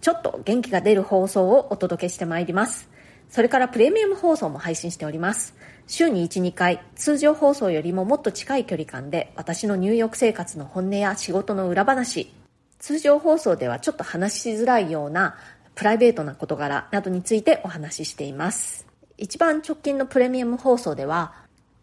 ちょっと元気が出る放送をお届けしてまいります。それからプレミアム放送も配信しております。週に1、2回、通常放送よりももっと近い距離感で私のニューヨーク生活の本音や仕事の裏話、通常放送ではちょっと話しづらいようなプライベートな事柄などについてお話ししています。一番直近のプレミアム放送では、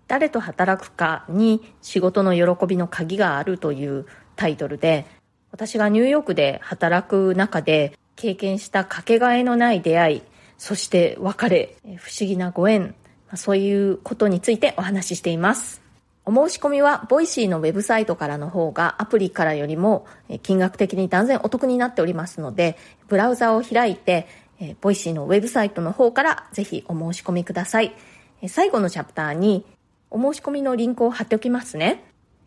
誰と働くかに仕事の喜びの鍵があるというタイトルで、私がニューヨークで働く中で経験したかけがえのない出会い、そして別れ、不思議なご縁、そういうことについてお話ししています。お申し込みは、 Voicyのウェブサイトからの方がアプリからよりも金額的に断然お得になっておりますので、ブラウザを開いて、 Voicyのウェブサイトの方からぜひお申し込みください。最後のチャプターにお申し込みのリンクを貼っておきますね。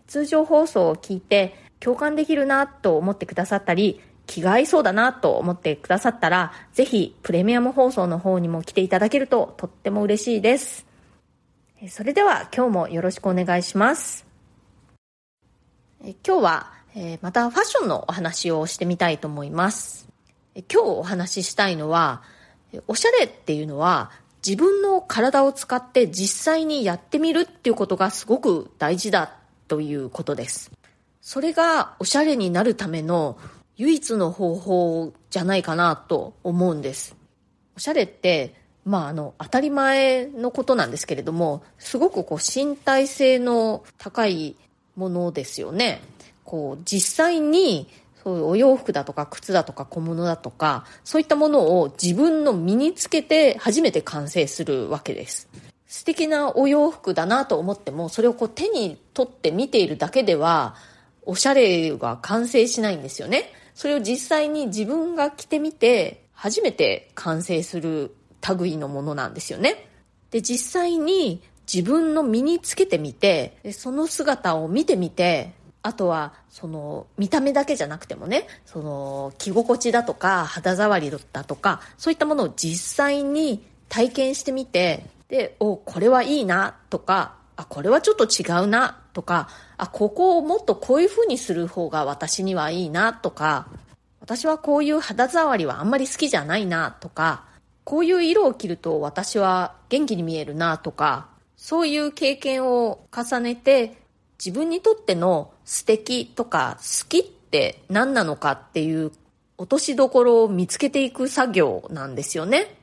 通常放送を聞いて共感できるなと思ってくださったり、気が合いそうだなと思ってくださったら、ぜひプレミアム放送の方にも来ていただけるととっても嬉しいです。それでは今日もよろしくお願いします。今日はまたファッションのお話をしてみたいと思います。今日お話ししたいのは、おしゃれっていうのは自分の体を使って実際にやってみるっていうことがすごく大事だということです。それがおしゃれになるための唯一の方法じゃないかなと思うんです。おしゃれって、まあ、あの、当たり前のことなんですけれども、すごくこう、身体性の高いものですよね。こう、実際に、そういうお洋服だとか靴だとか小物だとか、そういったものを自分の身につけて初めて完成するわけです。素敵なお洋服だなと思っても、それをこう手に取って見ているだけでは、おしゃれが完成しないんですよね。それを実際に自分が着てみて、初めて完成する類のものなんですよね。で、実際に自分の身につけてみて、その姿を見てみて、あとは、その、見た目だけじゃなくてもね、その、着心地だとか、肌触りだとか、そういったものを実際に体験してみて、で、お、これはいいな、とか、あ、これはちょっと違うな、とか、あ、ここをもっとこういう風にする方が私にはいいなとか、私はこういう肌触りはあんまり好きじゃないなとか、こういう色を着ると私は元気に見えるなとか、そういう経験を重ねて自分にとっての素敵とか好きって何なのかっていう落としどころを見つけていく作業なんですよね。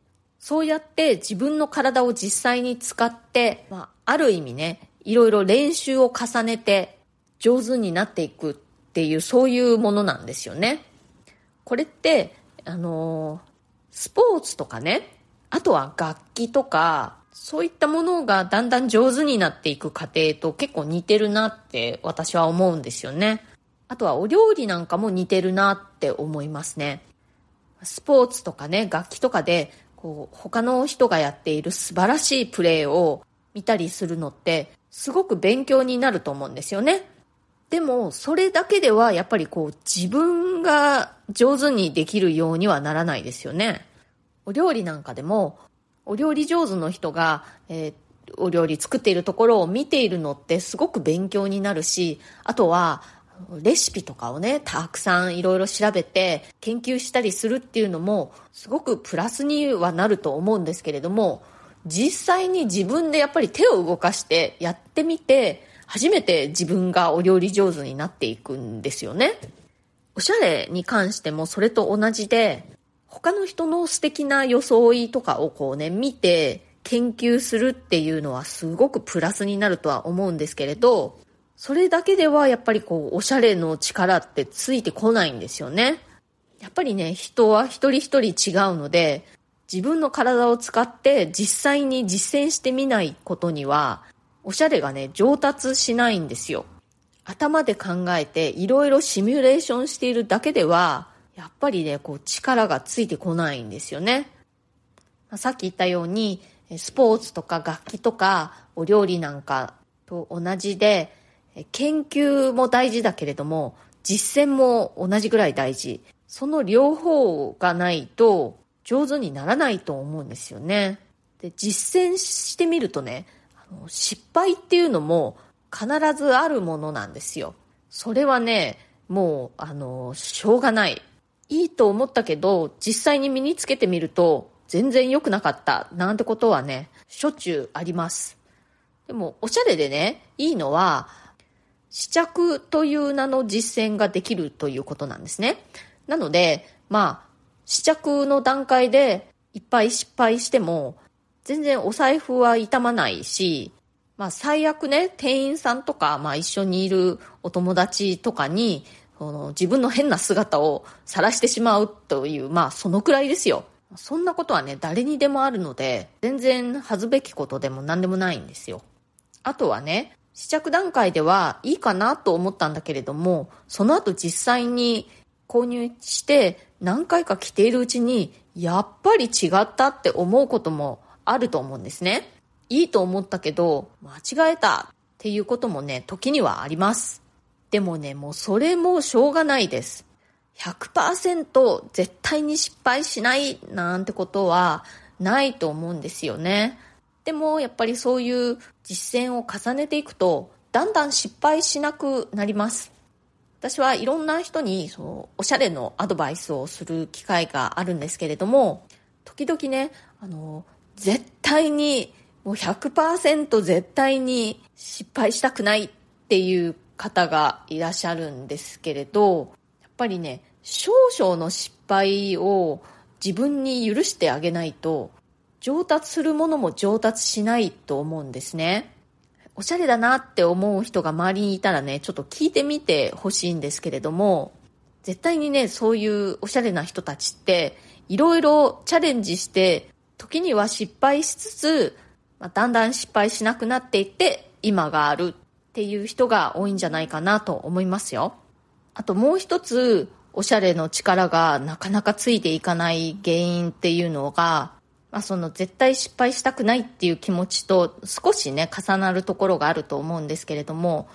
そうやって自分の体を実際に使って、まあ、ある意味ね、いろいろ練習を重ねて上手になっていくっていうそういうものなんですよね。これって、あのスポーツとかね、あとは楽器とか、そういったものがだんだん上手になっていく過程と結構似てるなって私は思うんですよね。あとはお料理なんかも似てるなって思いますね。スポーツとかね、楽器とかで、こう、他の人がやっている素晴らしいプレーを見たりするのって、すごく勉強になると思うんですよね。でも、それだけではやっぱりこう自分が上手にできるようにはならないですよね。お料理なんかでも、お料理上手の人が、えー、お料理作っているところを見ているのってすごく勉強になるし、あとは、レシピとかをね、たくさんいろいろ調べて研究したりするっていうのも、すごくプラスにはなると思うんですけれども、実際に自分でやっぱり手を動かしてやってみて、初めて自分がお料理上手になっていくんですよね。おしゃれに関してもそれと同じで、他の人の素敵な装いとかをこうね、見て研究するっていうのはすごくプラスになるとは思うんですけれど、それだけではやっぱりこう、おしゃれの力ってついてこないんですよね。やっぱりね、人は一人一人違うので、自分の体を使って実際に実践してみないことには、おしゃれがね、上達しないんですよ。頭で考えていろいろシミュレーションしているだけでは、やっぱりね、こう力がついてこないんですよね。さっき言ったように、スポーツとか楽器とかお料理なんかと同じで、研究も大事だけれども、実践も同じぐらい大事。その両方がないと上手にならないと思うんですよね。で、実践してみるとね、あの失敗っていうのも必ずあるものなんですよ。それはね、もう、あの、しょうがない。いいと思ったけど、実際に身につけてみると、全然良くなかった、なんてことはね、しょっちゅうあります。でも、おしゃれでね、いいのは、試着という名の実践ができるということなんですね。なので、まあ、試着の段階でいっぱい失敗しても、全然お財布は痛まないし、まあ最悪ね、店員さんとか、まあ一緒にいるお友達とかに、その自分の変な姿を晒してしまうという、まあそのくらいですよ。そんなことはね、誰にでもあるので、全然恥ずべきことでも何でもないんですよ。あとはね、試着段階ではいいかなと思ったんだけれども、その後実際に購入して何回か着ているうちに、やっぱり違ったって思うこともあると思うんですね。いいと思ったけど、間違えたっていうこともね、時にはあります。でもね、もうそれもしょうがないです。100%絶対に失敗しないなんてことはないと思うんですよね。でもやっぱりそういう実践を重ねていくと、だんだん失敗しなくなります。私はいろんな人にそのおしゃれのアドバイスをする機会があるんですけれども、時々ね、あの、絶対にもう100%絶対に失敗したくないっていう方がいらっしゃるんですけれど、やっぱりね、少々の失敗を自分に許してあげないと、上達するものも上達しないと思うんですね。おしゃれだなって思う人が周りにいたらね、ちょっと聞いてみてほしいんですけれども、絶対にね、そういうおしゃれな人たちって、いろいろチャレンジして、時には失敗しつつ、まあ、だんだん失敗しなくなっていって、今があるっていう人が多いんじゃないかなと思いますよ。あともう一つ、おしゃれの力がなかなかついていかない原因っていうのが、まあ、その絶対失敗したくないっていう気持ちと少しね、重なるところがあると思うんですけれども、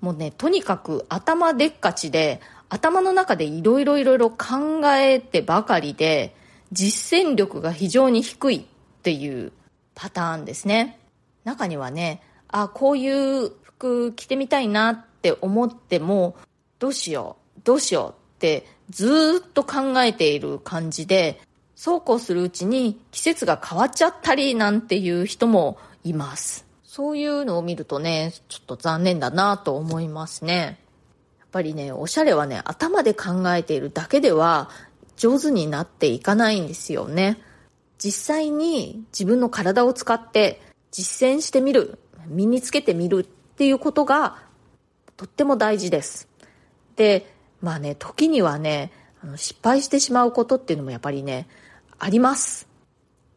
もうね、とにかく頭でっかちで、頭の中でいろいろいろ考えてばかりで、実践力が非常に低いっていうパターンですね。中にはね、あ、こういう服着てみたいなって思っても、どうしよう、どうしようってずっと考えている感じで、そうこうするうちに季節が変わっちゃったりなんていう人もいます。そういうのを見るとね、ちょっと残念だなと思いますね。やっぱりね、おしゃれはね、頭で考えているだけでは上手になっていかないんですよね。実際に自分の体を使って実践してみる、身につけてみるっていうことがとっても大事です。で、まあね、時にはね、あの失敗してしまうことっていうのもやっぱりね、あります。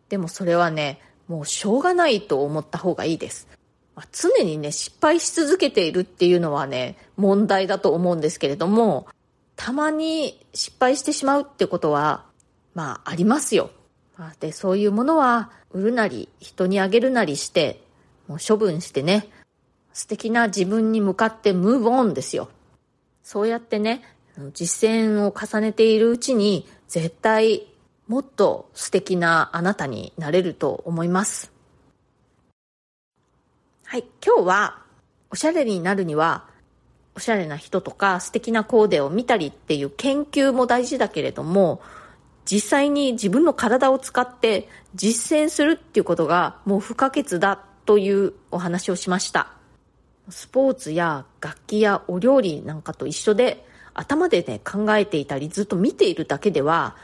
でもそれはね、もうしょうがないと思った方がいいです。まあ、常にね、失敗し続けているっていうのはね、問題だと思うんですけれども、たまに失敗してしまうってことは、まあ、ありますよ。で、そういうものは、売るなり、人にあげるなりして、もう処分してね、素敵な自分に向かってムーブオンですよ。そうやってね、実践を重ねているうちに、絶対もっと素敵なあなたになれると思います。はい、今日はおしゃれになるには、おしゃれな人とか素敵なコーデを見たりっていう研究も大事だけれども、実際に自分の体を使って実践するっていうことがもう不可欠だというお話をしました。スポーツや楽器やお料理なんかと一緒で頭でね考えていたりずっと見ているだけでは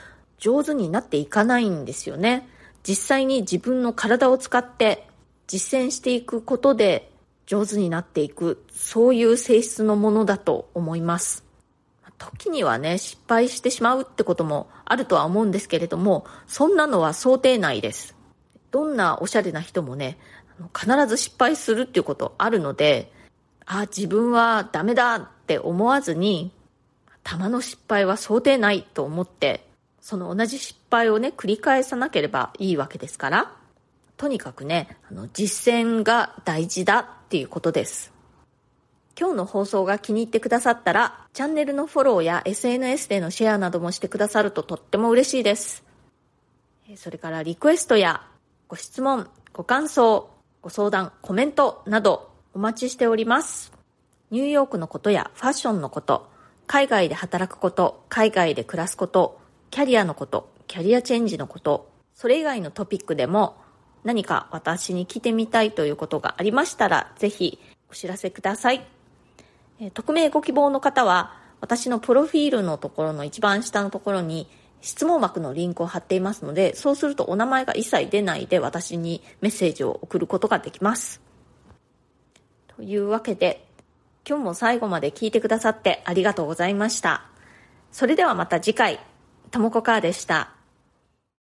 上手になっていかないんですよね。実際に自分の体を使って実践していくことで上手になっていく、そういう性質のものだと思います。時にはね、失敗してしまうってこともあるとは思うんですけれども、そんなのは想定内です。どんなおしゃれな人もね、必ず失敗するっていうことあるので、あ、自分はダメだって思わずに、たまの失敗は想定内と思ってその同じ失敗をね、繰り返さなければいいわけですから、とにかくね、あの、実践が大事だっていうことです。今日の放送が気に入ってくださったら、チャンネルのフォローや SNS でのシェアなどもしてくださるととっても嬉しいです。それからリクエストやご質問、ご感想、ご相談、コメントなどお待ちしております。ニューヨークのことやファッションのこと、海外で働くこと、海外で暮らすこと、キャリアのこと、キャリアチェンジのこと、それ以外のトピックでも何か私に聞いてみたいということがありましたら、ぜひお知らせください。え匿名ご希望の方は、私のプロフィールのところの一番下のところに質問枠のリンクを貼っていますので、そうするとお名前が一切出ないで私にメッセージを送ることができます。というわけで、今日も最後まで聞いてくださってありがとうございました。それではまた次回、ともこかーでした。